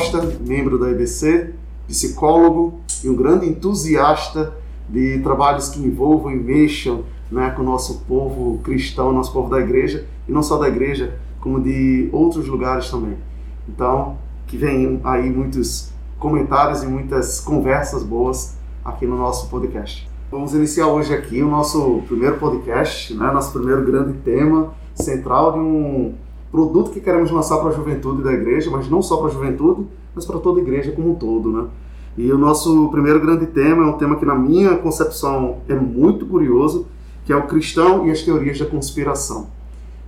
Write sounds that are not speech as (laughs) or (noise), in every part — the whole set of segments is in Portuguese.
Costa, membro da EBC, psicólogo e um grande entusiasta de trabalhos que envolvam e mexam né, com o nosso povo cristão, nosso povo da igreja, e não só da igreja, como de outros lugares também. Então, que venham aí muitos comentários e muitas conversas boas aqui no nosso podcast. Vamos iniciar hoje aqui o nosso primeiro podcast, né, nosso primeiro grande tema central de um produto que queremos lançar para a juventude da igreja, mas não só para a juventude, mas para toda a igreja como um todo, né? E o nosso primeiro grande tema é um tema que na minha concepção é muito curioso, que é o cristão e as teorias da conspiração.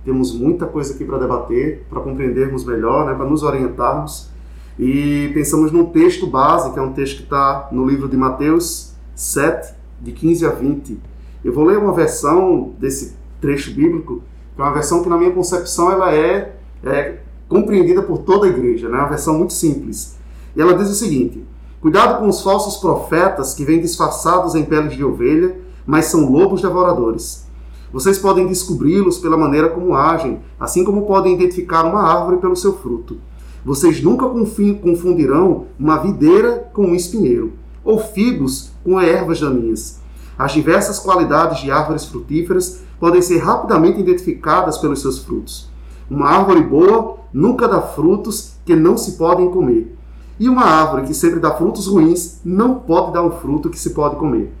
Temos muita coisa aqui para debater, para compreendermos melhor, né, para nos orientarmos. E pensamos num texto base, que é um texto que está no livro de Mateus 7, de 15 a 20. Eu vou ler uma versão desse trecho bíblico que é uma versão que na minha concepção ela é, é compreendida por toda a igreja, né? É uma versão muito simples. E ela diz o seguinte: Cuidado com os falsos profetas que vêm disfarçados em peles de ovelha, mas são lobos devoradores. Vocês podem descobri-los pela maneira como agem, assim como podem identificar uma árvore pelo seu fruto. Vocês nunca confundirão uma videira com um espinheiro, ou figos com ervas daninhas. As diversas qualidades de árvores frutíferas podem ser rapidamente identificadas pelos seus frutos. Uma árvore boa nunca dá frutos que não se podem comer. E uma árvore que sempre dá frutos ruins não pode dar um fruto que se pode comer.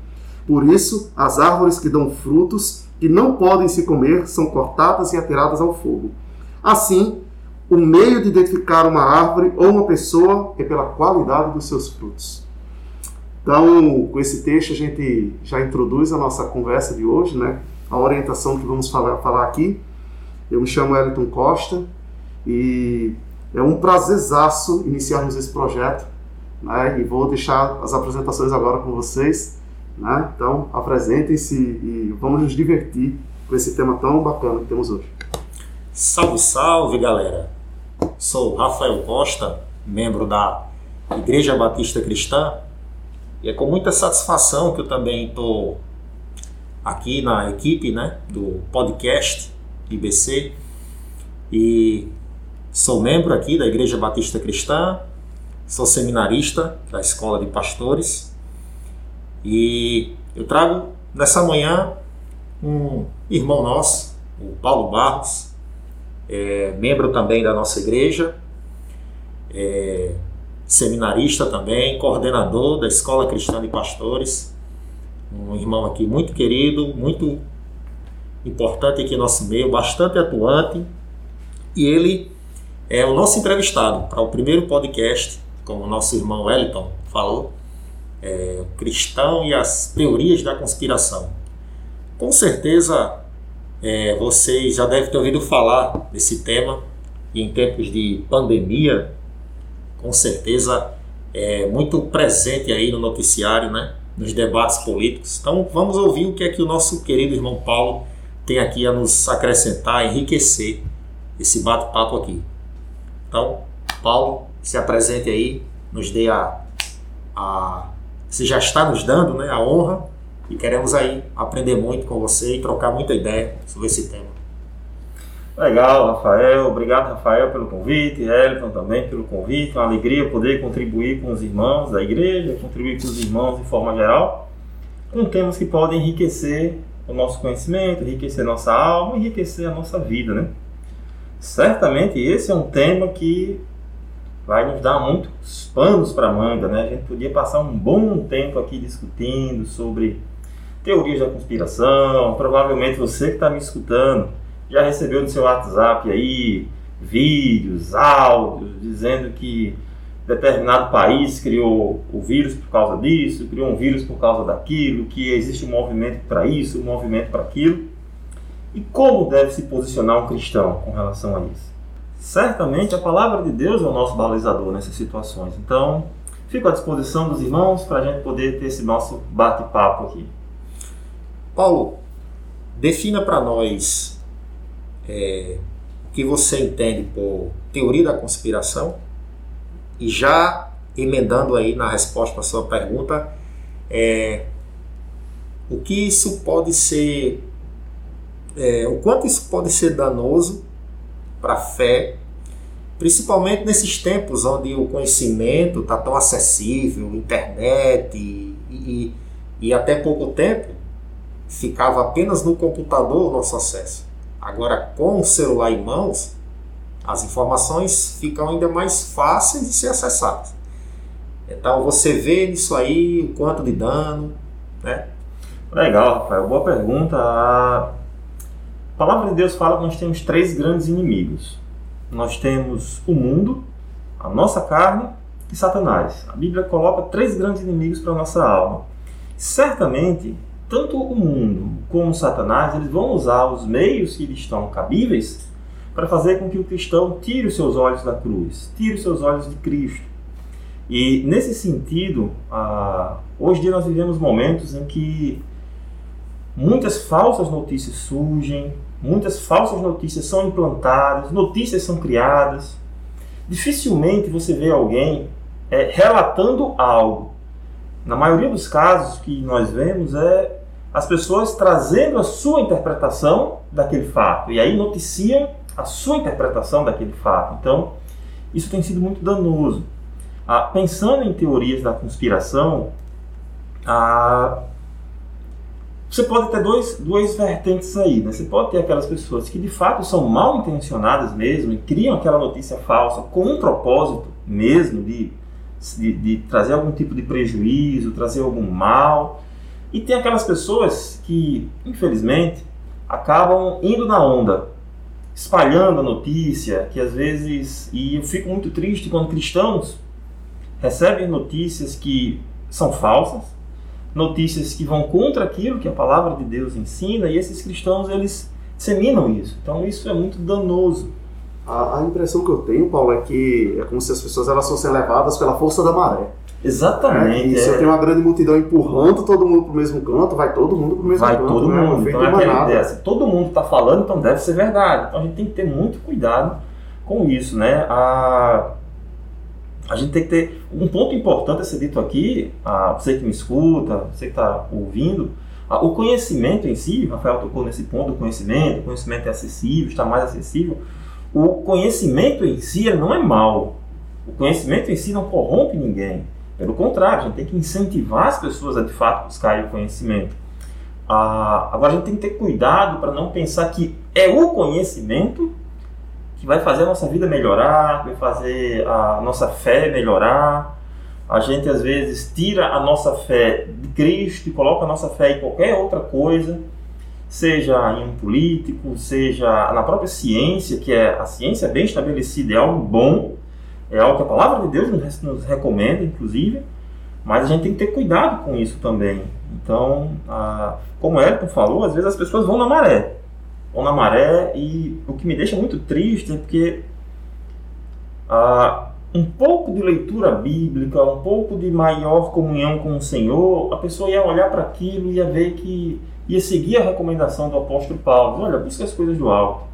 Por isso, as árvores que dão frutos que não podem se comer são cortadas e atiradas ao fogo. Assim, o meio de identificar uma árvore ou uma pessoa é pela qualidade dos seus frutos. Então, com esse texto, a gente já introduz a nossa conversa de hoje, né? A orientação que vamos falar, falar aqui. Eu me chamo Eliton Costa e é um prazerzaço iniciarmos esse projeto, né? E vou deixar as apresentações agora com vocês, né? Então, apresentem-se e vamos nos divertir com esse tema tão bacana que temos hoje. Salve, salve, galera! Sou Rafael Costa, membro da Igreja Batista Cristã e é com muita satisfação que eu também estou aqui na equipe né, do podcast IBC e sou membro aqui da Igreja Batista Cristã, sou seminarista da Escola de Pastores. E eu trago nessa manhã um irmão nosso, o Paulo Barros, é, membro também da nossa igreja, é, seminarista também, coordenador da Escola Cristã de Pastores, um irmão aqui muito querido, muito importante aqui no nosso meio, bastante atuante, e ele é o nosso entrevistado para o primeiro podcast, como o nosso irmão Wellington falou, é, cristão e as teorias da conspiração. Com certeza é, vocês já devem ter ouvido falar desse tema, em tempos de pandemia, com certeza é muito presente aí no noticiário, né? nos debates políticos. Então vamos ouvir o que é que o nosso querido irmão Paulo tem aqui a nos acrescentar, enriquecer esse bate-papo aqui. Então, Paulo, se apresente aí, nos dê a, a você já está nos dando, né, a honra e queremos aí aprender muito com você e trocar muita ideia sobre esse tema. Legal, Rafael. Obrigado, Rafael, pelo convite. Elton também pelo convite. Uma alegria poder contribuir com os irmãos da igreja, contribuir com os irmãos de forma geral, com temas que podem enriquecer o nosso conhecimento, enriquecer nossa alma, enriquecer a nossa vida, né? Certamente esse é um tema que vai nos dar muitos panos para manga, né? A gente podia passar um bom tempo aqui discutindo sobre teorias da conspiração. Provavelmente você que está me escutando já recebeu no seu WhatsApp aí vídeos, áudios, dizendo que determinado país criou o vírus por causa disso, criou um vírus por causa daquilo, que existe um movimento para isso, um movimento para aquilo. E como deve se posicionar um cristão com relação a isso? Certamente a palavra de Deus é o nosso balizador nessas situações. Então, fico à disposição dos irmãos para a gente poder ter esse nosso bate-papo aqui. Paulo, defina para nós é, o que você entende por teoria da conspiração e já emendando aí na resposta para sua pergunta, é, o que isso pode ser, é, o quanto isso pode ser danoso para a fé, Principalmente nesses tempos onde o conhecimento está tão acessível, internet e, e, e até pouco tempo ficava apenas no computador o nosso acesso. Agora, com o celular em mãos, as informações ficam ainda mais fáceis de ser acessadas. Então você vê nisso aí o quanto de dano, né? Legal, Rafael. Boa pergunta. A palavra de Deus fala que nós temos três grandes inimigos. Nós temos o mundo, a nossa carne e Satanás. A Bíblia coloca três grandes inimigos para a nossa alma. Certamente, tanto o mundo como Satanás, eles vão usar os meios que lhes estão cabíveis para fazer com que o cristão tire os seus olhos da cruz, tire os seus olhos de Cristo. E nesse sentido, hoje em dia nós vivemos momentos em que muitas falsas notícias surgem, muitas falsas notícias são implantadas, notícias são criadas. Dificilmente você vê alguém é, relatando algo. Na maioria dos casos que nós vemos é as pessoas trazendo a sua interpretação daquele fato e aí noticiam a sua interpretação daquele fato. Então, isso tem sido muito danoso. Ah, pensando em teorias da conspiração, ah, você pode ter dois, duas vertentes aí. Né? Você pode ter aquelas pessoas que de fato são mal intencionadas mesmo e criam aquela notícia falsa com um propósito mesmo de, de, de trazer algum tipo de prejuízo, trazer algum mal. E tem aquelas pessoas que, infelizmente, acabam indo na onda, espalhando a notícia, que às vezes. E eu fico muito triste quando cristãos recebem notícias que são falsas, notícias que vão contra aquilo que a palavra de Deus ensina, e esses cristãos eles disseminam isso. Então isso é muito danoso. A, a impressão que eu tenho, Paulo, é que é como se as pessoas elas fossem levadas pela força da maré. Exatamente. É, e se é. eu tenho uma grande multidão empurrando todo mundo para o mesmo canto, vai todo mundo para o mesmo vai canto. todo né? mundo. Então é aquela ideia. Se todo mundo está falando, então deve ser verdade. Então a gente tem que ter muito cuidado com isso, né? A, a gente tem que ter um ponto importante a ser dito aqui, a você que me escuta, você que está ouvindo, a- o conhecimento em si, o Rafael tocou nesse ponto do conhecimento, o conhecimento é acessível, está mais acessível. O conhecimento em si não é mal. O conhecimento em si não corrompe ninguém. Pelo contrário, a gente tem que incentivar as pessoas a de fato buscarem o conhecimento. Ah, agora a gente tem que ter cuidado para não pensar que é o conhecimento que vai fazer a nossa vida melhorar, vai fazer a nossa fé melhorar. A gente às vezes tira a nossa fé de Cristo e coloca a nossa fé em qualquer outra coisa, seja em um político, seja na própria ciência, que é a ciência bem estabelecida, é algo bom, é algo que a palavra de Deus nos, recomenda, inclusive, mas a gente tem que ter cuidado com isso também. Então, ah, como Elton falou, às vezes as pessoas vão na maré, vão na maré e o que me deixa muito triste é porque ah, um pouco de leitura bíblica, um pouco de maior comunhão com o Senhor, a pessoa ia olhar para aquilo e ia ver que ia seguir a recomendação do apóstolo Paulo. Olha, busca as coisas do alto.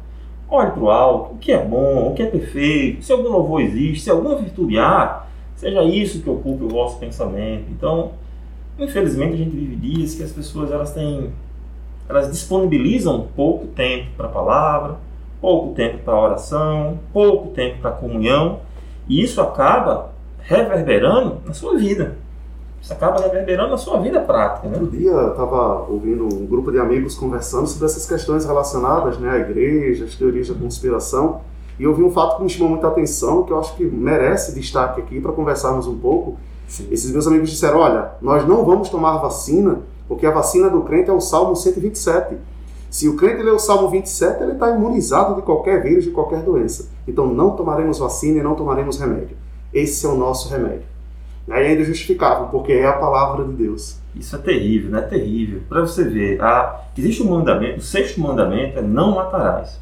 Olhe para o alto, o que é bom, o que é perfeito, se algum louvor existe, se alguma virtude há, seja isso que ocupe o vosso pensamento. Então, infelizmente a gente vive dias que as pessoas elas têm elas disponibilizam pouco tempo para a palavra, pouco tempo para a oração, pouco tempo para a comunhão, e isso acaba reverberando na sua vida. Isso acaba reverberando na sua vida prática, né? Outro dia eu estava ouvindo um grupo de amigos conversando sobre essas questões relacionadas né, à igreja, às teorias da conspiração, e eu vi um fato que me chamou muita atenção, que eu acho que merece destaque aqui para conversarmos um pouco. Esses meus amigos disseram: olha, nós não vamos tomar vacina, porque a vacina do crente é o Salmo 127. Se o crente lê o Salmo 27, ele está imunizado de qualquer vírus, de qualquer doença. Então não tomaremos vacina e não tomaremos remédio. Esse é o nosso remédio. Aí ainda justificavam, porque é a palavra de Deus. Isso é terrível, né? Terrível. Para você ver, a, existe um mandamento, o sexto mandamento é não matarás.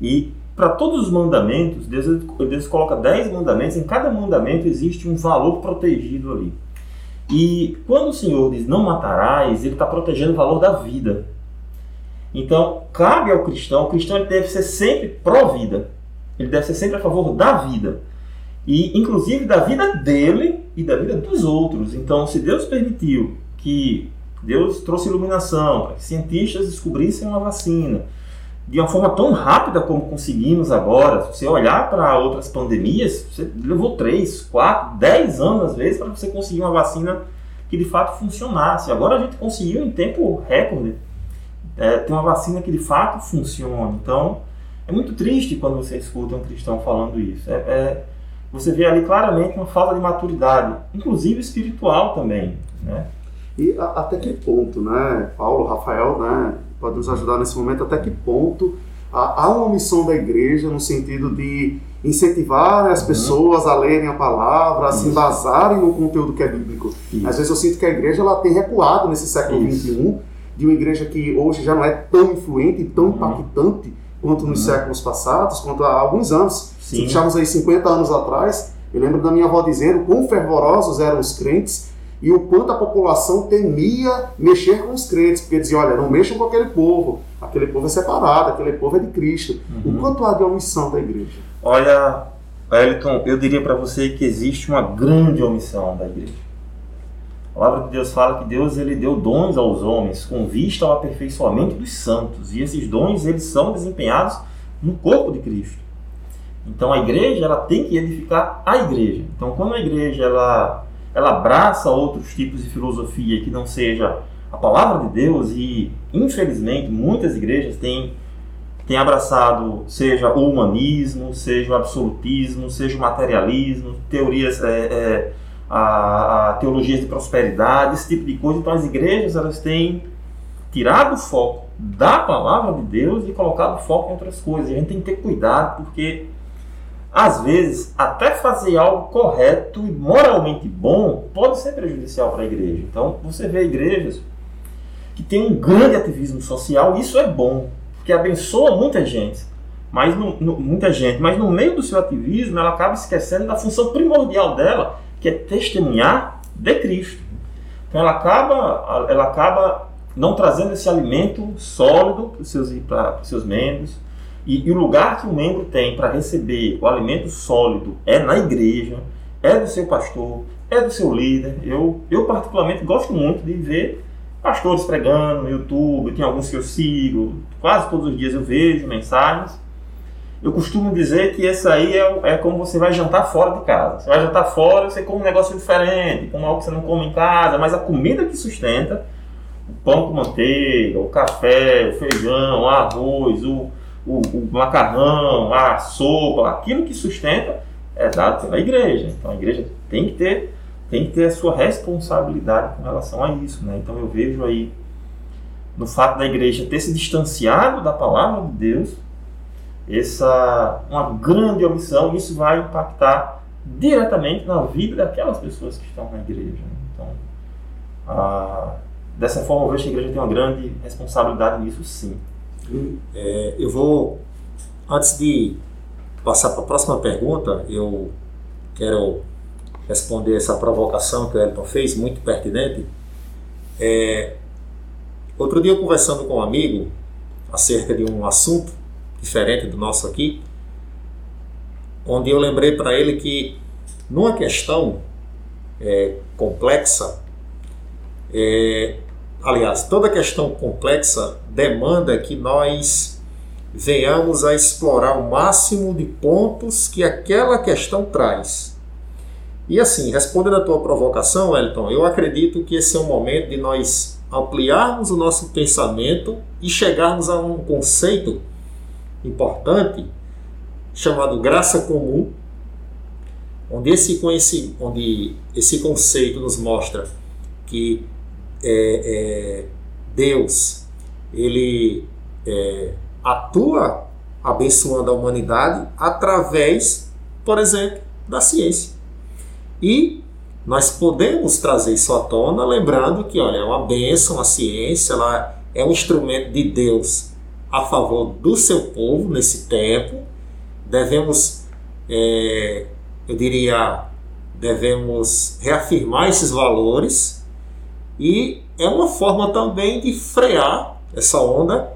E para todos os mandamentos, Deus, Deus coloca dez mandamentos, em cada mandamento existe um valor protegido ali. E quando o Senhor diz não matarás, ele está protegendo o valor da vida. Então, cabe ao cristão, o cristão ele deve ser sempre pró-vida. Ele deve ser sempre a favor da vida. E, inclusive, da vida dele e da vida dos outros. Então, se Deus permitiu que Deus trouxe iluminação para que cientistas descobrissem uma vacina, de uma forma tão rápida como conseguimos agora. Se você olhar para outras pandemias, você levou 3, 4, 10 anos às vezes para você conseguir uma vacina que de fato funcionasse. Agora a gente conseguiu em tempo recorde é, ter uma vacina que de fato funcione. Então é muito triste quando você escuta um cristão falando isso. É, é, você vê ali claramente uma falta de maturidade, inclusive espiritual também. Né? E a, até que ponto, né, Paulo, Rafael, né, pode nos ajudar nesse momento, até que ponto há, há uma missão da igreja no sentido de incentivar as uhum. pessoas a lerem a palavra, a Isso. se embasarem no conteúdo que é bíblico. Isso. Às vezes eu sinto que a igreja ela tem recuado nesse século XXI, de uma igreja que hoje já não é tão influente e tão uhum. impactante quanto nos uhum. séculos passados, quanto há alguns anos. Sim. Se deixarmos aí 50 anos atrás, eu lembro da minha avó dizendo quão fervorosos eram os crentes e o quanto a população temia mexer com os crentes, porque dizia, olha, não mexam com aquele povo, aquele povo é separado, aquele povo é de Cristo. Uhum. O quanto há de omissão da igreja? Olha, Wellington, eu diria para você que existe uma grande omissão da igreja. A palavra de Deus fala que Deus ele deu dons aos homens com vista ao aperfeiçoamento dos santos, e esses dons eles são desempenhados no corpo de Cristo. Então a igreja ela tem que edificar a igreja. Então quando a igreja ela ela abraça outros tipos de filosofia que não seja a palavra de Deus e, infelizmente, muitas igrejas têm, têm abraçado seja o humanismo, seja o absolutismo, seja o materialismo, teorias, é, é, a, a teologias de prosperidade, esse tipo de coisa. Então, as igrejas elas têm tirado o foco da palavra de Deus e colocado o foco em outras coisas. E a gente tem que ter cuidado porque às vezes, até fazer algo correto e moralmente bom pode ser prejudicial para a igreja. Então, você vê igrejas que têm um grande ativismo social, isso é bom, porque abençoa muita gente. Mas no, no, muita gente, mas no meio do seu ativismo, ela acaba esquecendo da função primordial dela, que é testemunhar de Cristo. Então ela acaba, ela acaba não trazendo esse alimento sólido para os seus, para os seus membros, e, e o lugar que o membro tem para receber o alimento sólido é na igreja, é do seu pastor, é do seu líder. Eu, eu particularmente gosto muito de ver pastores pregando no YouTube, tem alguns que eu sigo, quase todos os dias eu vejo mensagens. Eu costumo dizer que esse aí é, é como você vai jantar fora de casa. Você vai jantar fora, você come um negócio diferente, come algo que você não come em casa, mas a comida que sustenta, o pão com manteiga, o café, o feijão, o arroz, o, o, o macarrão, a sopa, aquilo que sustenta é dado pela igreja. Então a igreja tem que ter, tem que ter a sua responsabilidade com relação a isso. Né? Então eu vejo aí no fato da igreja ter se distanciado da palavra de Deus, essa uma grande omissão, isso vai impactar diretamente na vida daquelas pessoas que estão na igreja. Então, a, dessa forma, eu vejo que a igreja tem uma grande responsabilidade nisso, sim. É, eu vou, antes de passar para a próxima pergunta, eu quero responder essa provocação que o Elton fez, muito pertinente. É, outro dia, eu conversando com um amigo acerca de um assunto diferente do nosso aqui, onde eu lembrei para ele que numa questão é, complexa, é, aliás, toda questão complexa demanda que nós venhamos a explorar o máximo de pontos que aquela questão traz. E assim, respondendo a tua provocação, Elton, eu acredito que esse é o momento de nós ampliarmos o nosso pensamento e chegarmos a um conceito importante chamado graça comum, onde esse, onde esse conceito nos mostra que é, é, Deus ele é, atua abençoando a humanidade através, por exemplo, da ciência. E nós podemos trazer isso à tona, lembrando que, olha, é uma bênção a ciência, ela é um instrumento de Deus a favor do seu povo nesse tempo. Devemos, é, eu diria, devemos reafirmar esses valores e é uma forma também de frear essa onda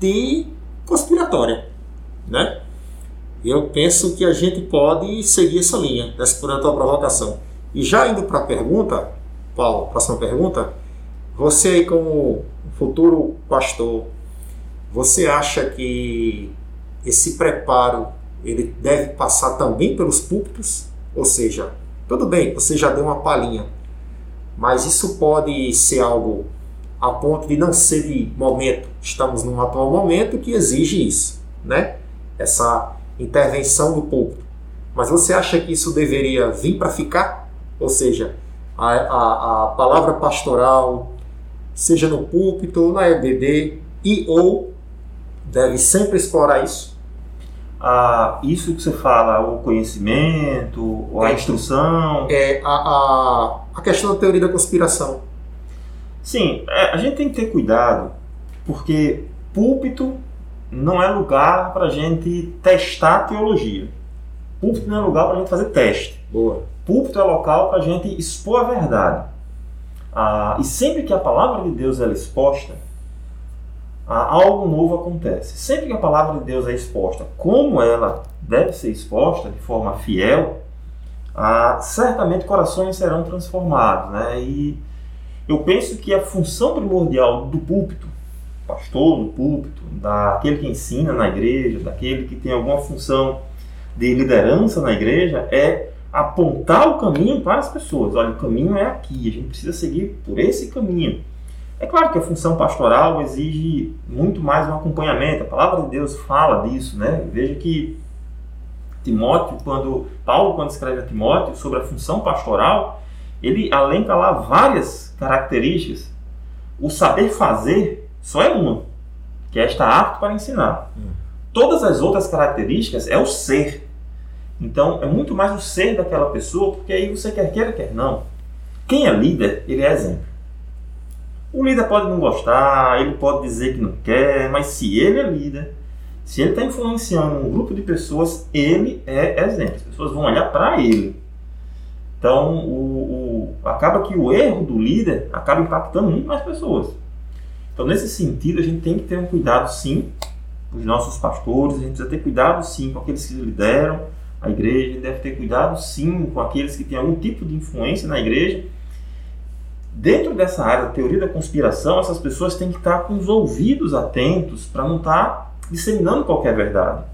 de conspiratória, né? Eu penso que a gente pode seguir essa linha, respondendo a tua provocação. E já indo para a pergunta, Paulo, próxima pergunta, você aí como futuro pastor, você acha que esse preparo ele deve passar também pelos púlpitos? Ou seja, tudo bem, você já deu uma palhinha, mas isso pode ser algo a ponto de não ser de momento. Estamos num atual momento que exige isso, né? Essa intervenção do púlpito. Mas você acha que isso deveria vir para ficar? Ou seja, a, a, a, palavra pastoral, seja no púlpito ou na EBD, e ou deve sempre explorar isso? Ah, isso que você fala, o conhecimento, a é, instrução. É a, a, a questão da teoria da conspiração. Sim, é, a gente tem que ter cuidado, porque púlpito não é lugar para a gente testar teologia. Púlpito não é lugar para a gente fazer teste. Boa. Púlpito é local para a gente expor a verdade. Ah, e sempre que a palavra de Deus é exposta, algo novo acontece. Sempre que a palavra de Deus é exposta como ela deve ser exposta, de forma fiel, ah, certamente corações serão transformados. Né? E eu penso que a função primordial do púlpito, pastor no púlpito, daquele que ensina na igreja, daquele que tem alguma função de liderança na igreja é apontar o caminho para as pessoas. Olha, o caminho é aqui, a gente precisa seguir por esse caminho. É claro que a função pastoral exige muito mais um acompanhamento. A palavra de Deus fala disso, né? Veja que Timóteo, quando Paulo quando escreve a Timóteo sobre a função pastoral, ele alenca lá várias características. O saber fazer só é uma, que é estar apto para ensinar. Hum. Todas as outras características é o ser. Então, é muito mais o ser daquela pessoa, porque aí você quer queira, quer não. Quem é líder, ele é exemplo. O líder pode não gostar, ele pode dizer que não quer, mas se ele é líder, se ele está influenciando um grupo de pessoas, ele é exemplo. As pessoas vão olhar para ele. Então, o, o, acaba que o erro do líder acaba impactando muito mais pessoas. Então, nesse sentido, a gente tem que ter um cuidado, sim, os nossos pastores, a gente precisa ter cuidado sim com aqueles que lideram a igreja, a gente deve ter cuidado sim com aqueles que têm algum tipo de influência na igreja. Dentro dessa área da teoria da conspiração, essas pessoas têm que estar com os ouvidos atentos para não estar disseminando qualquer verdade.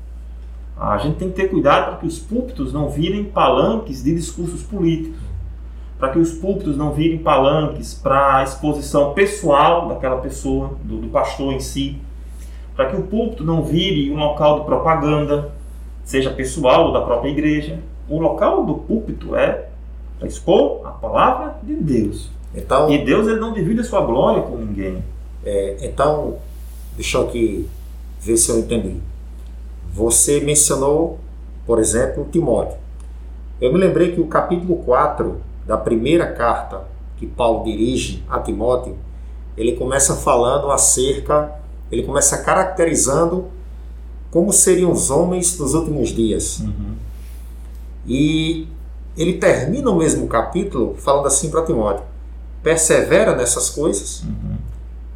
A gente tem que ter cuidado para que os púlpitos não virem palanques de discursos políticos, para que os púlpitos não virem palanques para a exposição pessoal daquela pessoa, do, do pastor em si, para que o púlpito não vire um local de propaganda, seja pessoal ou da própria igreja. O local do púlpito é para expor a palavra de Deus. Então, e Deus ele não divide a sua glória com ninguém. É, então, deixa eu aqui ver se eu entendi. Você mencionou, por exemplo, Timóteo. Eu me lembrei que o capítulo 4 da primeira carta que Paulo dirige a Timóteo, ele começa falando acerca ele começa caracterizando como seriam os homens dos últimos dias. Uhum. E ele termina o mesmo capítulo falando assim para Timóteo: persevera nessas coisas, uhum.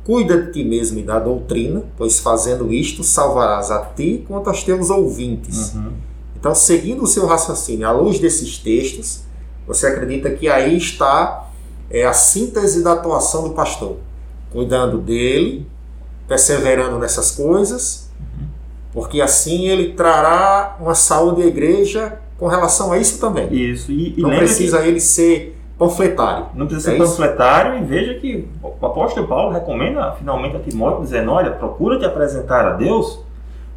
cuida de ti mesmo e da doutrina, pois fazendo isto salvarás a ti quanto aos teus ouvintes. Uhum. Então, seguindo o seu raciocínio à luz desses textos, você acredita que aí está é, a síntese da atuação do pastor, cuidando dele, perseverando nessas coisas, porque assim ele trará uma saúde à igreja com relação a isso também. Isso. E, e não precisa que... ele ser panfletário. Não precisa é ser isso? panfletário e veja que o apóstolo Paulo recomenda finalmente a Timóteo dizendo, olha, procura te apresentar a Deus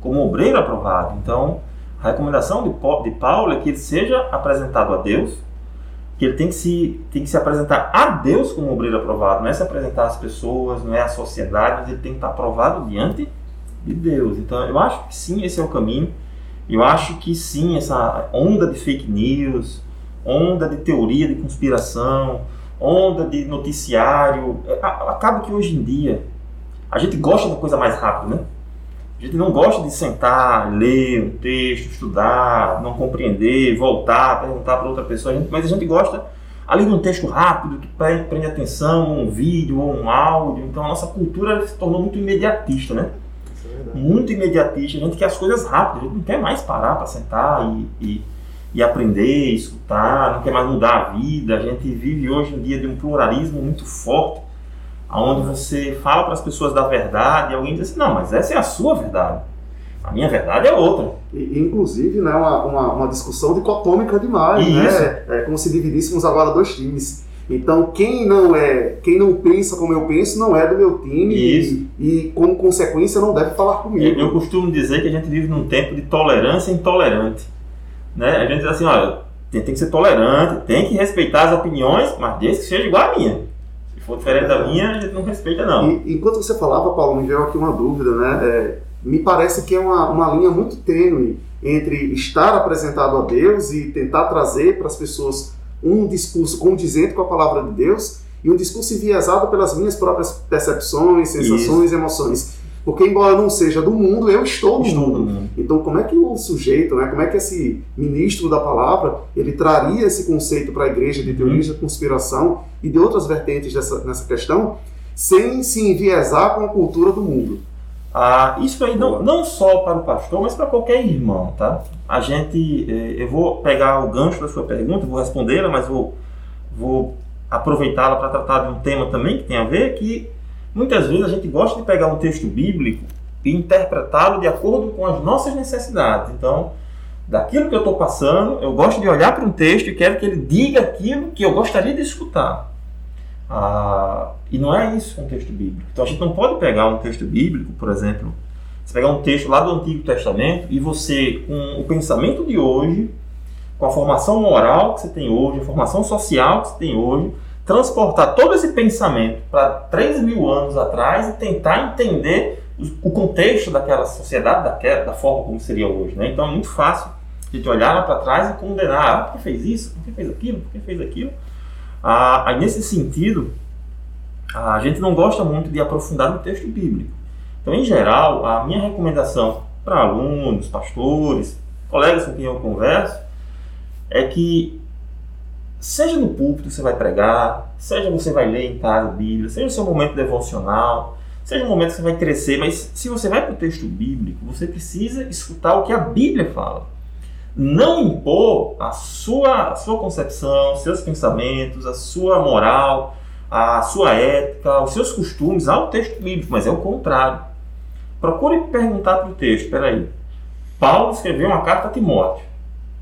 como obreiro aprovado. Então, a recomendação de Paulo é que ele seja apresentado a Deus que ele tem que, se, tem que se apresentar a Deus como obreiro aprovado, não é se apresentar às pessoas, não é à sociedade, mas ele tem que estar aprovado diante de Deus. Então eu acho que sim, esse é o caminho. Eu acho que sim, essa onda de fake news, onda de teoria de conspiração, onda de noticiário, é, acaba que hoje em dia a gente gosta da coisa mais rápida, né? A gente não gosta de sentar, ler um texto, estudar, não compreender, voltar, perguntar para outra pessoa, mas a gente gosta ali de um texto rápido, que prende atenção, um vídeo ou um áudio. Então a nossa cultura se tornou muito imediatista, né? É muito imediatista. A gente quer as coisas rápidas, a gente não quer mais parar para sentar e, e, e, aprender, escutar, não quer mais mudar a vida. A gente vive hoje um dia de um pluralismo muito forte onde você fala para as pessoas da verdade e alguém diz assim, não, mas essa é a sua verdade. A minha verdade é outra. E, inclusive, né, uma, uma, uma discussão dicotômica demais, né? Isso. né? É como se dividíssemos agora dois times. Então, quem não é, quem não pensa como eu penso, não é do meu time Isso. E, e, como consequência, não deve falar comigo. Eu, eu costumo dizer que a gente vive num tempo de tolerância intolerante. Né? A gente diz assim, olha, tem, tem que ser tolerante, tem que respeitar as opiniões, mas desde que seja igual à minha. Se for diferente da minha, a gente não respeita, não. E, enquanto você falava, Paulo, me veio aqui uma dúvida, né? É, me parece que é uma, uma linha muito tênue entre estar apresentado a Deus e tentar trazer para as pessoas um discurso condizente com a palavra de Deus e um discurso enviesado pelas minhas próprias percepções, sensações, Isso. emoções. Porque, embora não seja do mundo, eu estou no mundo. mundo. Então, como é que o sujeito, né, como é que esse ministro da palavra, ele traria esse conceito para a igreja de teoria uhum. da conspiração e de outras vertentes dessa, nessa questão, sem se enviesar com a cultura do mundo? Ah, isso aí não, não só para o pastor, mas para qualquer irmão, tá? A gente, eh, eu vou pegar o gancho da sua pergunta, vou respondê-la, mas vou, vou aproveitá-la para tratar de um tema também que tem a ver, que muitas vezes a gente gosta de pegar um texto bíblico e interpretá-lo de acordo com as nossas necessidades. Então, daquilo que eu estou passando, eu gosto de olhar para um texto e quero que ele diga aquilo que eu gostaria de escutar. Ah, e não é isso um texto bíblico. Então a gente não pode pegar um texto bíblico, por exemplo, você pegar um texto lá do Antigo Testamento e você, com o pensamento de hoje, com a formação moral que você tem hoje, a formação social que você tem hoje, transportar todo esse pensamento para 3 mil anos atrás e tentar entender o contexto daquela sociedade, daquela, da forma como seria hoje. Né? Então é muito fácil a gente olhar lá para trás e condenar, ah, por que fez isso, por que fez aquilo, por que fez aquilo. Ah, aí, nesse sentido, a gente não gosta muito de aprofundar no texto bíblico. Então, em geral, a minha recomendação para alunos, pastores, colegas com quem eu converso, é que seja no púlpito você vai pregar, seja você vai ler em casa a Bíblia, seja o seu momento devocional, seja o momento que você vai crescer, mas se você vai para o texto bíblico, você precisa escutar o que a Bíblia fala não impor a sua, a sua concepção, seus pensamentos, a sua moral, a sua ética, os seus costumes ao texto bíblico, mas é o contrário. Procure perguntar para o texto, peraí, Paulo escreveu uma carta a Timóteo.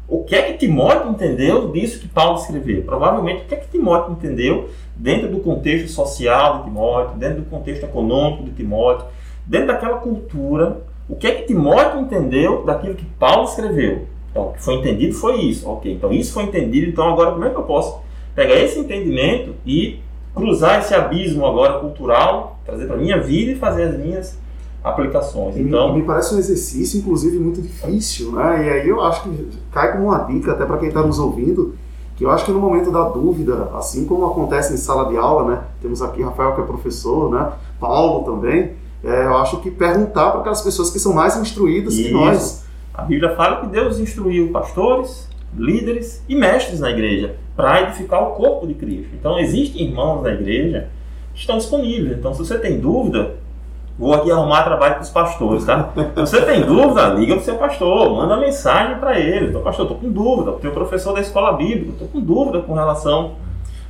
O que é que Timóteo entendeu disso que Paulo escreveu? Provavelmente o que é que Timóteo entendeu dentro do contexto social de Timóteo, dentro do contexto econômico de Timóteo, dentro daquela cultura, o que é que Timóteo entendeu daquilo que Paulo escreveu? Então, o que foi entendido foi isso. Ok, então isso foi entendido, então agora como é que eu posso pegar esse entendimento e cruzar esse abismo agora cultural, trazer para a minha vida e fazer as minhas aplicações. Então, me, me parece um exercício, inclusive, muito difícil, né? E aí eu acho que cai como uma dica até para quem está nos ouvindo, que eu acho que no momento da dúvida, assim como acontece em sala de aula, né? Temos aqui Rafael que é professor, né? Paulo também. É, eu acho que perguntar para aquelas pessoas que são mais instruídas Isso. que nós a Bíblia fala que Deus instruiu pastores, líderes e mestres na igreja para edificar o corpo de Cristo. Então, existem irmãos na igreja que estão disponíveis. Então, se você tem dúvida, vou aqui arrumar trabalho para os pastores, tá? Você tem dúvida, liga para o seu pastor, manda mensagem para ele. Então, pastor, estou com dúvida. Tem o professor da escola bíblica, estou com dúvida com relação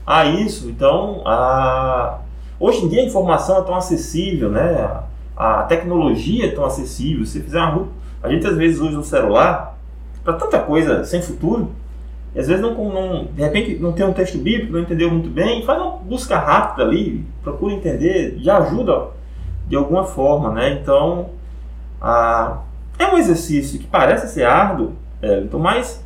a isso. Então, a... hoje em dia a informação é tão acessível, né? A tecnologia é tão acessível. Se fizer uma a gente às vezes usa o celular para tanta coisa sem futuro, e às vezes não, não, de repente não tem um texto bíblico, não entendeu muito bem, faz uma busca rápida ali, procura entender, já ajuda de alguma forma, né? Então, a, é um exercício que parece ser árduo, então, mas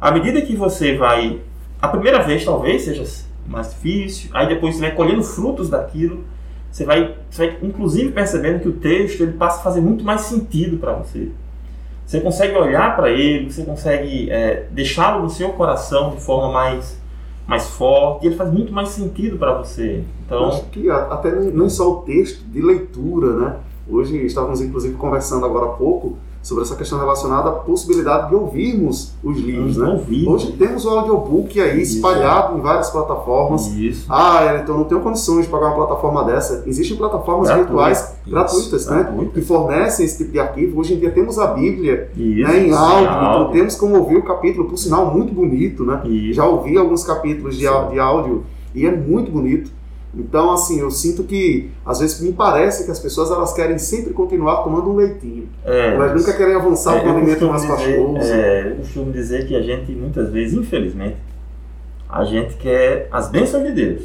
à medida que você vai, a primeira vez talvez seja mais difícil, aí depois você vai colhendo frutos daquilo, você vai, você vai inclusive percebendo que o texto ele passa a fazer muito mais sentido para você. Você consegue olhar para ele, você consegue é, deixá-lo no seu coração de forma mais, mais forte, e ele faz muito mais sentido para você. Então, acho que até não só o texto, de leitura, né? Hoje estávamos inclusive conversando agora há pouco sobre essa questão relacionada à possibilidade de ouvirmos os livros, né? Hoje temos o audiobook aí Isso. espalhado em várias plataformas. Isso. Ah, então não tenho condições de pagar uma plataforma dessa. Existem plataformas Gratuito. virtuais Isso. gratuitas, né? Gratuito. Que fornecem esse tipo de arquivo. Hoje em dia temos a Bíblia né, em áudio, então temos como ouvir o capítulo, por sinal, muito bonito, né? Já ouvi alguns capítulos de, de áudio e é muito bonito. Então, assim, eu sinto que, às vezes, me parece que as pessoas elas querem sempre continuar tomando um leitinho. É, Elas nunca querem avançar é, eu alimento mais pastoso. é, eu costumo dizer que a gente, muitas vezes, infelizmente, a gente quer as bênçãos de Deus.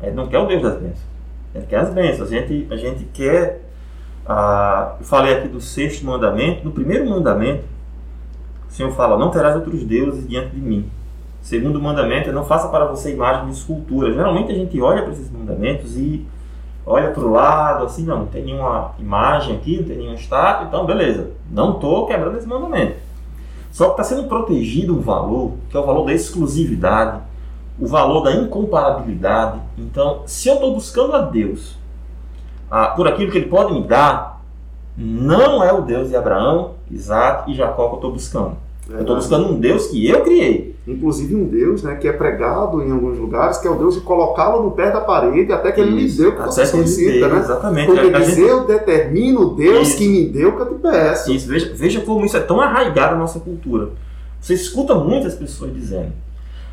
A gente não quer o Deus das bênçãos. A gente quer as bênçãos. A gente, a gente quer. ah, eu falei aqui do sexto mandamento. No primeiro mandamento, o Senhor fala: Não terás outros deuses diante de mim. Segundo mandamento é: Não faça para você imagem de escultura. Geralmente a gente olha para esses mandamentos e olha para o lado, assim, não, não tem nenhuma imagem aqui, não tem nenhuma estátua, então beleza, não estou quebrando esse mandamento. Só que está sendo protegido um valor, que é o valor da exclusividade, o valor da incomparabilidade. Então, se eu estou buscando a Deus por aquilo que Ele pode me dar, não é o Deus de Abraão, Isaac e Jacó que eu estou buscando. Eu estou buscando um Deus que eu criei. Inclusive um Deus né, que é pregado em alguns lugares, que é o Deus de colocá-lo no pé da parede até que ele lhe deu o que você que ele solicita, né? Exatamente. Porque A- a diz, gente- eu determino o Deus Isso. que me deu o que eu te peço. Isso, veja, veja como isso é tão arraigado na nossa cultura. Você escuta muitas pessoas dizendo: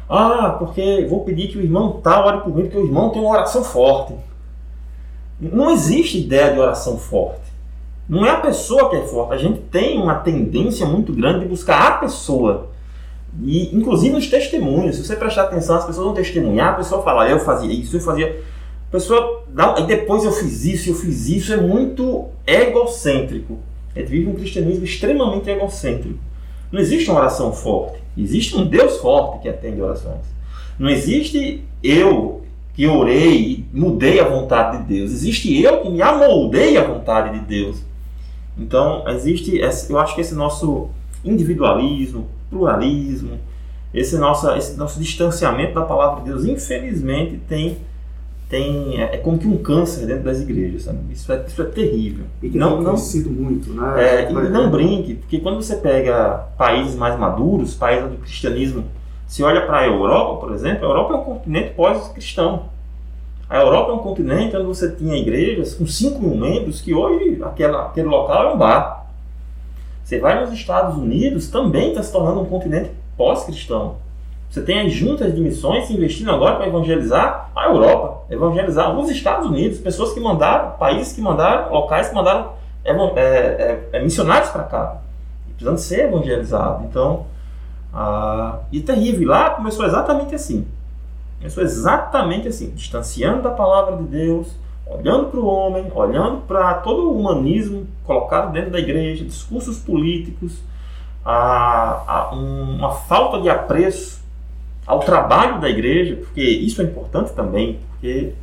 Ah, porque vou pedir que o irmão tal ore por mim, porque o irmão tem uma oração forte. Não existe ideia de oração forte. Não é a pessoa que é forte. A gente tem uma tendência muito grande de buscar a pessoa. E, inclusive nos testemunhos, se você prestar atenção, as pessoas vão testemunhar, a pessoa fala, eu fazia isso, eu fazia. A pessoa dá, e depois eu fiz isso, eu fiz isso, é muito egocêntrico. A gente vive um cristianismo extremamente egocêntrico. Não existe uma oração forte. Existe um Deus forte que atende orações. Não existe eu que orei e mudei a vontade de Deus. Existe eu que me amoldei à vontade de Deus. Então, existe, esse- eu acho que esse nosso individualismo, pluralismo, esse nosso, esse nosso distanciamento da palavra de Deus, infelizmente, tem, tem é, é como que um câncer dentro das igrejas. Sabe? Isso, é, isso é terrível. E que não, tem não, crescido muito, né? é, e não brinque, porque quando você pega países mais maduros, países onde o cristianismo se olha para a Europa, por exemplo, a Europa é um continente pós-cristão. A Europa é um continente onde você tinha igrejas com 5 mil membros, que hoje aquela, aquele local é um bar. Você vai nos Estados Unidos, também está se tornando um continente pós-cristão. Você tem as juntas de missões se investindo agora para evangelizar a Europa, evangelizar os Estados Unidos, pessoas que mandaram, países que mandaram, locais que mandaram é, é, é, missionários para cá, precisando ser evangelizado. Então, ah, e terrível. E lá começou exatamente assim. Começou exatamente assim, distanciando da palavra de Deus, olhando para o homem, olhando para todo o humanismo colocado dentro da igreja, discursos políticos, a, a um- uma falta de apreço ao trabalho da igreja, porque isso é importante também, porque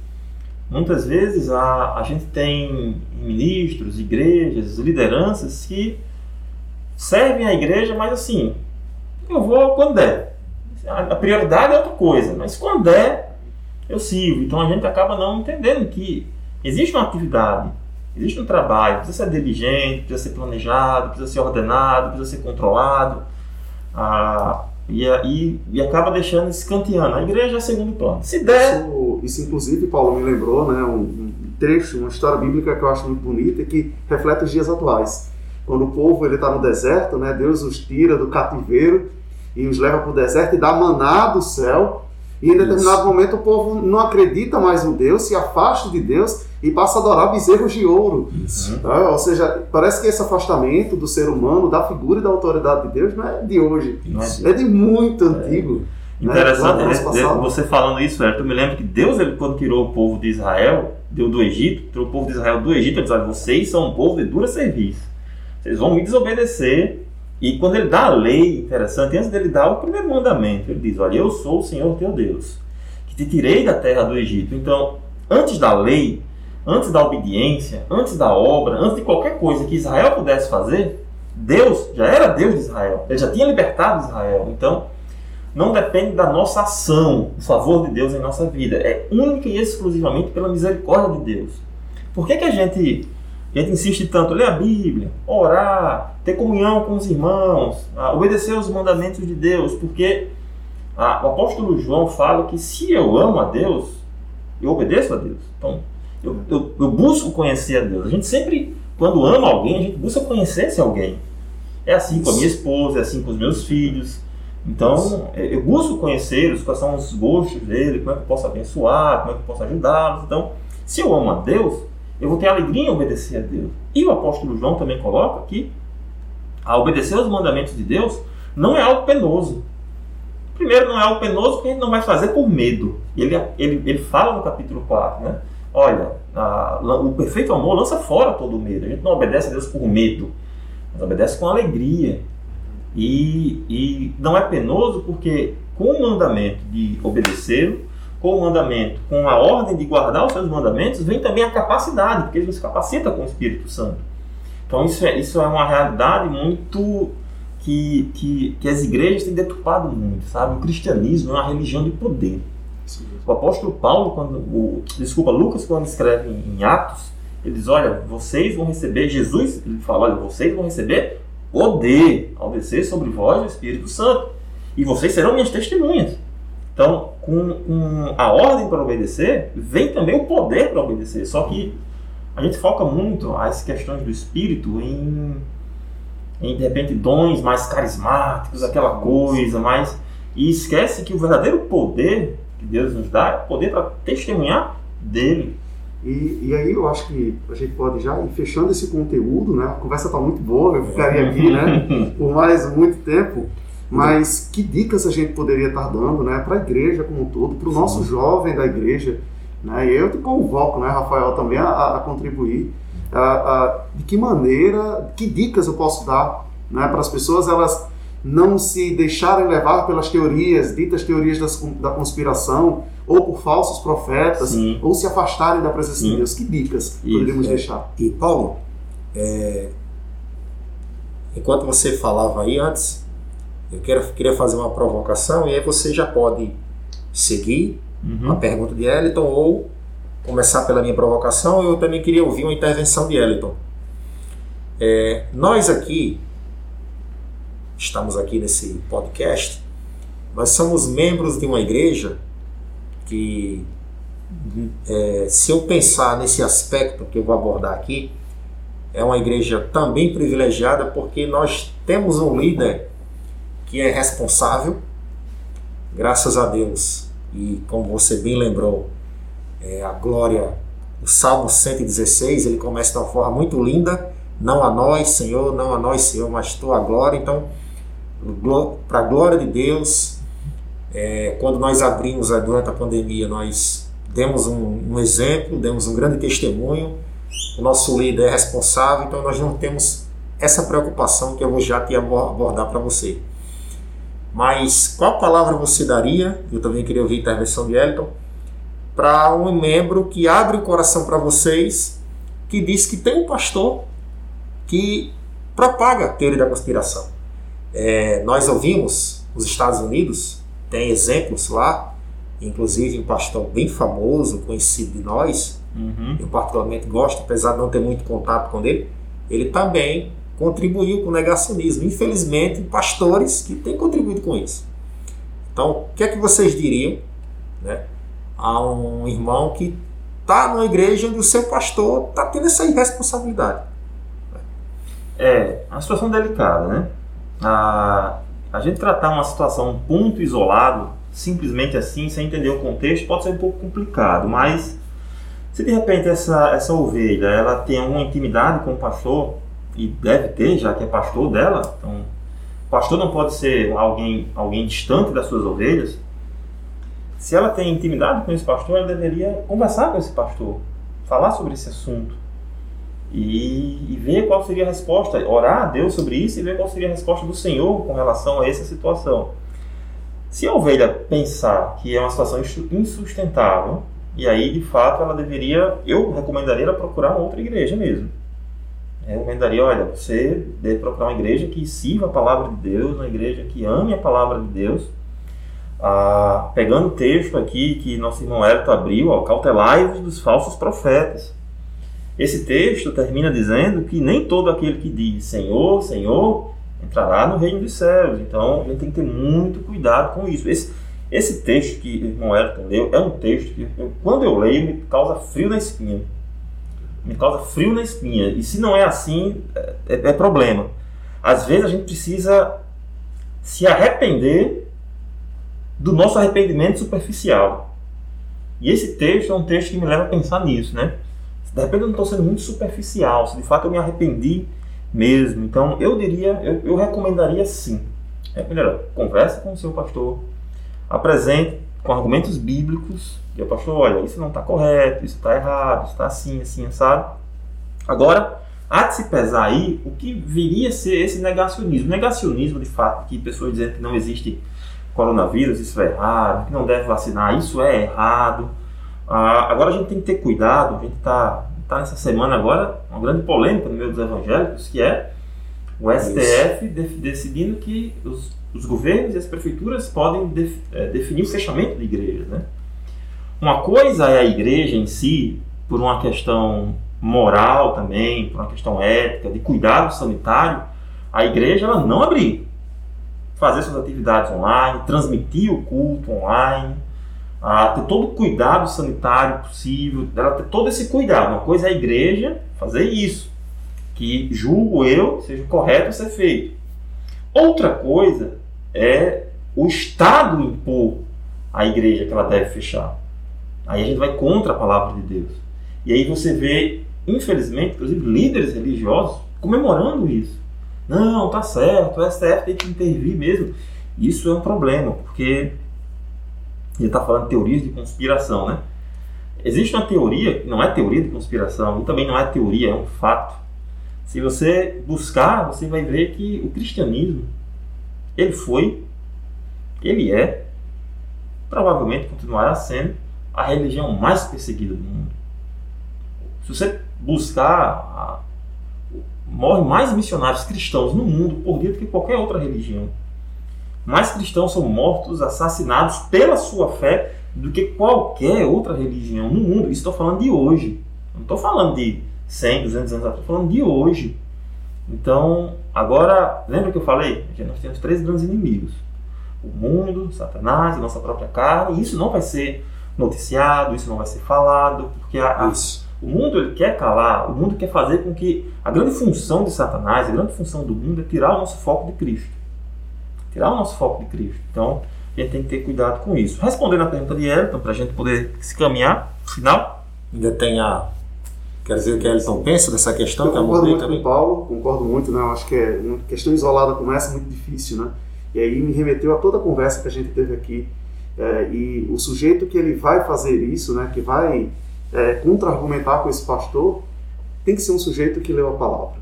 muitas vezes a, a gente tem ministros, igrejas, lideranças que servem a igreja, mas assim, eu vou quando der. A prioridade é outra coisa, mas quando der, eu sirvo. Então a gente acaba não entendendo que existe uma atividade, existe um trabalho, precisa ser diligente, precisa ser planejado, precisa ser ordenado, precisa ser controlado. Ah, e, aí e acaba deixando escanteando. A igreja é segundo plano. Se der, Isso, isso, inclusive, Paulo me lembrou né, um, um trecho, uma história bíblica que eu acho muito bonita e que reflete os dias atuais. Quando o povo está no deserto, né, Deus os tira do cativeiro e os leva para o deserto e dá maná do céu. E em determinado Isso. momento o povo não acredita mais no Deus, se afasta de Deus e passa a adorar bezerros de ouro. Isso. Tá? Ou seja, parece que esse afastamento do ser humano, da figura e da autoridade de Deus, não é de hoje, não é é de muito antigo. Interessante, Né? No né? você falando isso, eu me lembro que Deus, ele, quando tirou o povo de Israel, deu do Egito, tirou o povo de Israel do Egito, ele disse, vocês são um povo de dura serviço. Vocês vão me desobedecer. E quando ele dá a lei, interessante, antes dele dar o primeiro mandamento, ele diz, olha, eu sou o Senhor teu Deus, que te tirei da terra do Egito. Então, antes da lei, antes da obediência, antes da obra, antes de qualquer coisa que Israel pudesse fazer, Deus já era Deus de Israel. Ele já tinha libertado Israel. Então, não depende da nossa ação, o favor de Deus em nossa vida. É única e exclusivamente pela misericórdia de Deus. Por que, que a, gente, a gente insiste tanto? Ler a Bíblia, orar, ter comunhão com os irmãos, obedecer os mandamentos de Deus? Porque o apóstolo João fala que se eu amo a Deus, eu obedeço a Deus. Então, eu, eu, eu busco conhecer a Deus. A gente sempre, quando ama alguém, a gente busca conhecer esse alguém. É assim com a minha esposa, é assim com os meus filhos. Então, é, eu busco conhecê-los, quais são os gostos dele, como é que eu posso abençoar, como é que eu posso ajudá-los. Então, se eu amo a Deus, eu vou ter alegria em obedecer a Deus. E o apóstolo João também coloca que a obedecer aos mandamentos de Deus não é algo penoso. Primeiro, não é algo penoso porque a gente não vai fazer por medo. Ele, ele, ele fala no capítulo 4, né? Olha, a, o perfeito amor lança fora todo o medo. A gente não obedece a Deus por medo, mas obedece com alegria. E, e não é penoso porque com o mandamento de obedecer, com o mandamento, com a ordem de guardar os seus mandamentos, vem também a capacidade, porque ele nos capacita com o Espírito Santo. Então isso é, isso é uma realidade muito que, que, que as igrejas têm deturpado muito, sabe? O cristianismo é uma religião de poder. O apóstolo Paulo, quando o, desculpa, Lucas, quando escreve em, em Atos, ele diz: Olha, vocês vão receber, Jesus, ele fala: Olha, vocês vão receber poder ao descer sobre vós o Espírito Santo, e vocês serão minhas testemunhas. Então, com, com a ordem para obedecer, vem também o poder para obedecer. Só que a gente foca muito as questões do Espírito em, em de repente, dons mais carismáticos, aquela coisa, mais. E esquece que o verdadeiro poder que Deus nos dá é o poder para testemunhar dele. E, e aí eu acho que a gente pode já ir fechando esse conteúdo, né? A conversa está muito boa, eu ficaria aqui, né? (laughs) Por mais muito tempo. Mas que dicas a gente poderia estar dando, né? Para a igreja como um todo, para o nosso jovem da igreja, né? E eu te convoco, né, Rafael, também a, a contribuir. A, a, de que maneira, que dicas eu posso dar né, para as pessoas elas não se deixarem levar pelas teorias, ditas teorias das, da conspiração, ou por falsos profetas, Sim. ou se afastarem da presença Sim. de Deus. Que dicas Isso, poderíamos é. deixar? E Paulo, é, enquanto você falava aí antes, eu quero, queria fazer uma provocação e aí você já pode seguir uhum. a pergunta de Eliton ou começar pela minha provocação. Eu também queria ouvir uma intervenção de Eliton. É, nós aqui, estamos aqui nesse podcast, nós somos membros de uma igreja que, é, se eu pensar nesse aspecto que eu vou abordar aqui, é uma igreja também privilegiada porque nós temos um líder que é responsável, graças a Deus, e como você bem lembrou, é, a glória, o Salmo 116, ele começa de uma forma muito linda, não a nós, Senhor, não a nós, Senhor, mas tua glória. Então, para a glória de Deus, é, quando nós abrimos durante a pandemia, nós demos um, um, exemplo, demos um grande testemunho. O nosso líder é responsável, então nós não temos essa preocupação que eu vou já te abordar para você. Mas qual palavra você daria? Eu também queria ouvir a intervenção de Elton. Para um membro que abre o coração para vocês, que diz que tem um pastor que propaga a teoria da conspiração. É, nós ouvimos os Estados Unidos, tem exemplos lá, inclusive um pastor bem famoso, conhecido de nós, uhum. eu particularmente gosto, apesar de não ter muito contato com ele, ele também contribuiu com o negacionismo. Infelizmente, pastores que têm contribuído com isso. Então, o que é que vocês diriam né, a um irmão que está numa igreja onde o seu pastor está tendo essa irresponsabilidade? É, uma situação delicada, né? A, a gente tratar uma situação, um ponto isolado, simplesmente assim, sem entender o contexto, pode ser um pouco complicado, mas se de repente essa, essa ovelha ela tem alguma intimidade com o pastor, e deve ter, já que é pastor dela. Então, pastor não pode ser alguém, alguém distante das suas ovelhas. Se ela tem intimidade com esse pastor, ela deveria conversar com esse pastor, falar sobre esse assunto e, e ver qual seria a resposta, orar a Deus sobre isso e ver qual seria a resposta do Senhor com relação a essa situação. Se a ovelha pensar que é uma situação insustentável, e aí de fato ela deveria, eu recomendaria ela procurar uma outra igreja mesmo recomendaria, olha, você deve procurar uma igreja que sirva a palavra de Deus, uma igreja que ame a palavra de Deus. Ah, pegando o texto aqui que nosso irmão Hélito abriu, ó, cautelai-vos dos falsos profetas. Esse texto termina dizendo que nem todo aquele que diz Senhor, Senhor, entrará no reino dos céus. Então a gente tem que ter muito cuidado com isso. Esse, esse texto que o irmão Hélito leu é um texto que, eu, quando eu leio, me causa frio na espinha me causa frio na espinha. E se não é assim, é, é, é problema. Às vezes a gente precisa se arrepender do nosso arrependimento superficial. E esse texto é um texto que me leva a pensar nisso, né? De repente eu não estou sendo muito superficial, se de fato eu me arrependi mesmo. Então eu diria, eu, eu recomendaria sim. É, primeiro, converse com o seu pastor, apresente com argumentos bíblicos, e o pastor, olha, isso não está correto, isso está errado, isso está assim, assim, sabe? Agora, há de se pesar aí o que viria a ser esse negacionismo. Negacionismo, de fato, que pessoas dizem que não existe coronavírus, isso é errado, que não deve vacinar, isso é errado. Ah, agora a gente tem que ter cuidado, a gente está tá nessa semana agora, uma grande polêmica no meio dos evangélicos, que é o STF de, decidindo que os, os, governos e as prefeituras podem def, é, definir o fechamento de igrejas. Né? Uma coisa é a igreja em si, por uma questão moral também, por uma questão ética, de cuidado sanitário, a igreja ela não abrir, fazer suas atividades online, transmitir o culto online, a ter todo o cuidado sanitário possível, ela ter todo esse cuidado. Uma coisa é a igreja fazer isso, que julgo eu seja correto ser feito. Outra coisa é o Estado impor à igreja que ela deve fechar. Aí a gente vai contra a palavra de Deus. E aí você vê, infelizmente, inclusive líderes religiosos comemorando isso. Não, tá certo, o STF tem que intervir mesmo. Isso é um problema, porque ele está falando de teorias de conspiração, né? Existe uma teoria, não é teoria de conspiração, e também não é teoria, é um fato. Se você buscar, você vai ver que o cristianismo, ele foi, ele é, provavelmente continuará sendo, a religião mais perseguida do mundo. Se você buscar, morrem mais missionários cristãos no mundo por dia do que qualquer outra religião. Mais cristãos são mortos, assassinados pela sua fé do que qualquer outra religião no mundo. Isso estou falando de hoje. Não estou falando de 100, 200 anos atrás, estou falando de hoje. Então, agora, lembra que eu falei? Nós temos três grandes inimigos: o mundo, Satanás e nossa própria carne. Isso não vai ser noticiado, isso não vai ser falado, porque a, a, o mundo ele quer calar, o mundo quer fazer com que a grande função de Satanás, a grande função do mundo é tirar o nosso foco de Cristo. Tirar o nosso foco de Cristo. Então, a gente tem que ter cuidado com isso. Respondendo a pergunta de Elton, para a gente poder se caminhar final. Ainda tem a. Quer dizer o que Elton pensa dessa questão? Eu que concordo muito também? com o Paulo, concordo muito. Né? Eu acho que é uma questão isolada como essa é muito difícil. Né? E aí me remeteu a toda a conversa que a gente teve aqui é, e o sujeito que ele vai fazer isso, né, que vai é, contra-argumentar com esse pastor, tem que ser um sujeito que leu a palavra.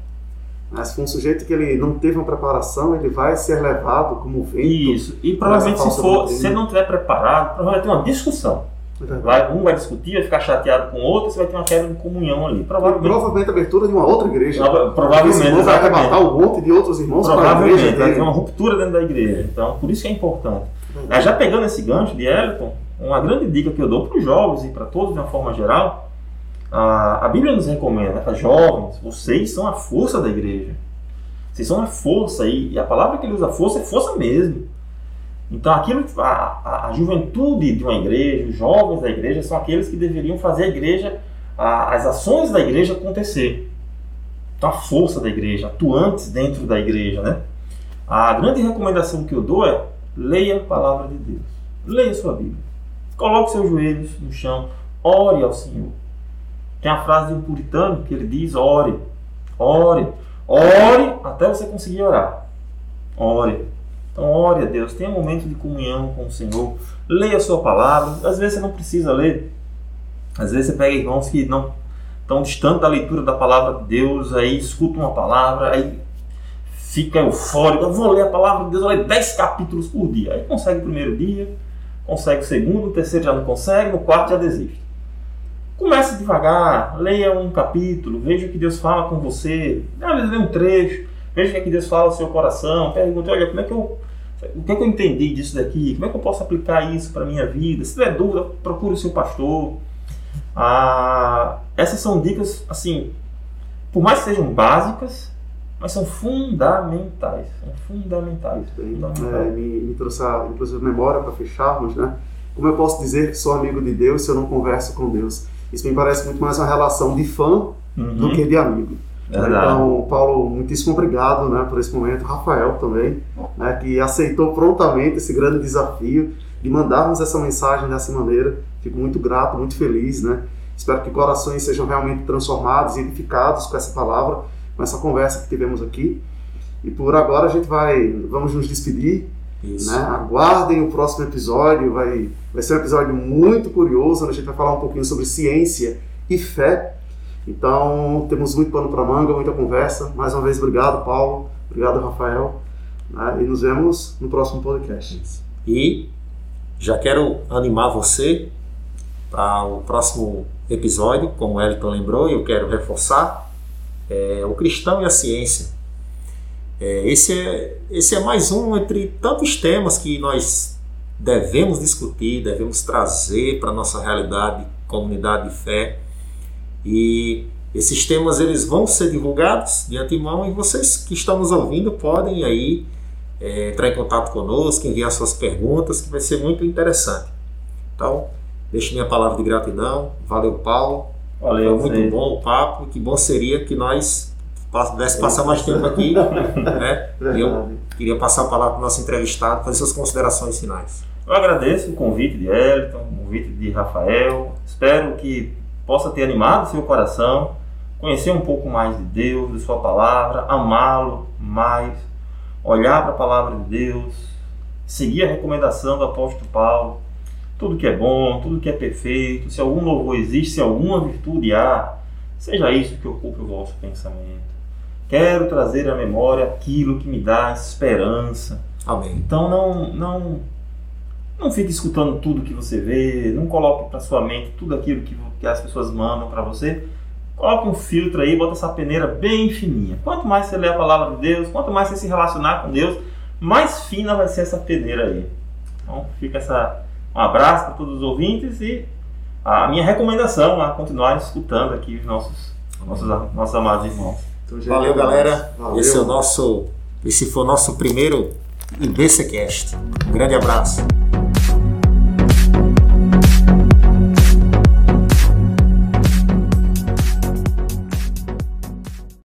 Né? Se for um sujeito que ele não teve uma preparação, ele vai ser levado como vento. Isso, e provavelmente se, for, se ele não estiver preparado, provavelmente ter uma discussão. Vai, um vai discutir, vai ficar chateado com o outro, você vai ter uma queda de comunhão ali. Provavelmente, provavelmente a abertura de uma outra igreja. provavelmente. Esse vai arrebatar um monte de outros irmãos para a igreja. Vai ter uma ruptura dentro da igreja. Então, por isso que é importante. Já pegando esse gancho de Elton, uma grande dica que eu dou para os jovens e para todos de uma forma geral, a, a Bíblia nos recomenda, para jovens, vocês são a força da igreja. Vocês são a força, e, e a palavra que ele usa força é força mesmo. Então, aquilo, a, a, a, juventude de uma igreja, os jovens da igreja, são aqueles que deveriam fazer a igreja, a, as ações da igreja acontecer. Então, a força da igreja, atuantes dentro da igreja, né? A grande recomendação que eu dou é Leia a palavra de Deus. Leia sua Bíblia. Coloque seus joelhos no chão. Ore ao Senhor. Tem a frase de um puritano que ele diz: ore, ore, ore até você conseguir orar. Ore. Então, ore a Deus. Tenha um momento de comunhão com o Senhor. Leia a sua palavra. Às vezes você não precisa ler. Às vezes você pega irmãos que não estão distantes da leitura da palavra de Deus, aí escuta uma palavra, aí fica eufórico, eu vou ler a palavra de Deus, vou ler 10 capítulos por dia. Aí consegue o primeiro dia, consegue o segundo, o terceiro já não consegue, no quarto já desiste. Comece devagar, leia um capítulo, veja o que Deus fala com você, às vezes lê um trecho, veja o que, é Deus fala no seu coração, pergunte, olha, como é que eu, o que, é que eu entendi disso daqui? Como é que eu posso aplicar isso para a minha vida? Se tiver dúvida, procure o seu pastor. Ah, essas são dicas, assim, por mais que sejam básicas, mas são fundamentais. São fundamentais. fundamentais. É, me, me trouxe a, inclusive, memória para fecharmos, né? Como eu posso dizer que sou amigo de Deus se eu não converso com Deus? Isso me parece muito mais uma relação de fã uhum. do que de amigo. Verdade. Então, Paulo, muitíssimo obrigado né, por esse momento. Rafael também, né, que aceitou prontamente esse grande desafio de mandarmos essa mensagem dessa maneira. Fico muito grato, muito feliz. Né? Espero que corações sejam realmente transformados e edificados com essa palavra, com essa conversa que tivemos aqui. E por agora a gente vai, vamos nos despedir. Isso. Né? Aguardem o próximo episódio, vai, vai ser um episódio muito curioso, onde a gente vai falar um pouquinho sobre ciência e fé. Então, temos muito pano para manga, muita conversa. Mais uma vez, obrigado, Paulo. Obrigado, Rafael. Né? E nos vemos no próximo podcast. E já quero animar você para o próximo episódio, como o Elton lembrou, e eu quero reforçar, é, o cristão e a ciência. É, esse, é, esse é mais um entre tantos temas que nós devemos discutir, devemos trazer para a nossa realidade, comunidade de fé. E esses temas eles vão ser divulgados de antemão e vocês que estão nos ouvindo podem aí é, entrar em contato conosco, enviar suas perguntas, que vai ser muito interessante. Então, deixo minha palavra de gratidão. Valeu, Paulo. Valeu, Foi muito bom o papo. Que bom seria que nós pudéssemos passar mais tempo aqui. (laughs) né? Eu queria passar a palavra para o nosso entrevistado, fazer suas considerações finais. Eu agradeço o convite de Elton, o convite de Rafael. Espero que possa ter animado seu coração, conhecer um pouco mais de Deus, de Sua palavra, amá-lo mais, olhar para a palavra de Deus, seguir a recomendação do apóstolo Paulo. Tudo que é bom, tudo que é perfeito, se algum louvor existe, se alguma virtude há, seja isso que ocupe o vosso pensamento. Quero trazer à memória aquilo que me dá esperança, Amém. então não, não, não fique escutando tudo que você vê, não coloque para sua mente tudo aquilo que, que as pessoas mandam para você. Coloque um filtro aí, bota essa peneira bem fininha. Quanto mais você lê a palavra de Deus, quanto mais você se relacionar com Deus, mais fina vai ser essa peneira aí. Então fica essa, um abraço para todos os ouvintes e a minha recomendação a continuar escutando aqui os nossos, nossos, nossos amados irmãos. Então, Valeu, galera. Valeu. Esse é o nosso, esse foi o nosso primeiro IBCcast. Um grande abraço.